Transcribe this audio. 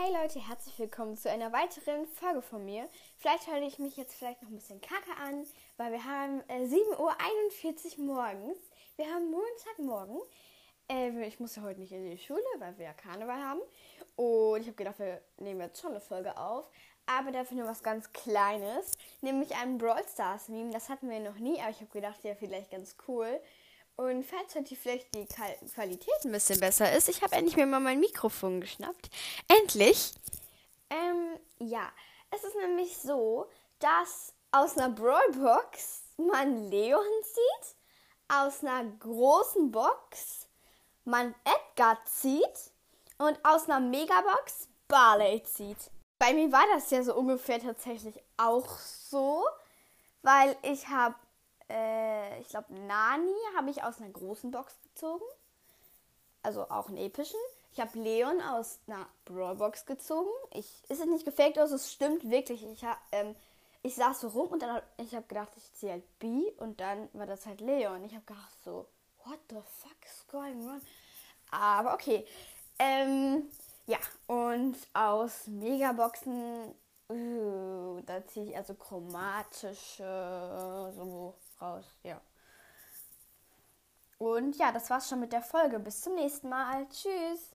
Hey Leute, herzlich willkommen zu einer weiteren Folge von mir. Vielleicht höre ich mich jetzt vielleicht noch ein bisschen kacke an, weil wir haben äh, 7.41 Uhr morgens. Wir haben Montagmorgen. Äh, ich muss ja heute nicht in die Schule, weil wir ja Karneval haben. Und ich habe gedacht, wir nehmen jetzt schon eine Folge auf. Aber dafür nur was ganz Kleines, nämlich ein Brawl Stars Meme. Das hatten wir noch nie, aber ich habe gedacht, ja, vielleicht ganz cool. Und falls heute vielleicht die Qualität ein bisschen besser ist, ich habe endlich mir mal mein Mikrofon geschnappt. Endlich! Ähm, ja, es ist nämlich so, dass aus einer Brawlbox man Leon zieht, aus einer großen Box man Edgar zieht und aus einer Megabox Barley zieht. Bei mir war das ja so ungefähr tatsächlich auch so, weil ich habe äh, ich glaube, Nani habe ich aus einer großen Box gezogen. Also auch einen epischen. Ich habe Leon aus einer Brawlbox gezogen. Ich, ist es nicht gefaked aus, es stimmt wirklich. Ich, hab, ähm, ich saß so rum und dann ich habe gedacht, ich ziehe halt B und dann war das halt Leon. Ich habe gedacht so, what the fuck is going on? Aber okay. Ähm, ja, und aus Megaboxen, uh, da ziehe ich also chromatische, so raus, ja. Und ja, das war's schon mit der Folge. Bis zum nächsten Mal. Tschüss.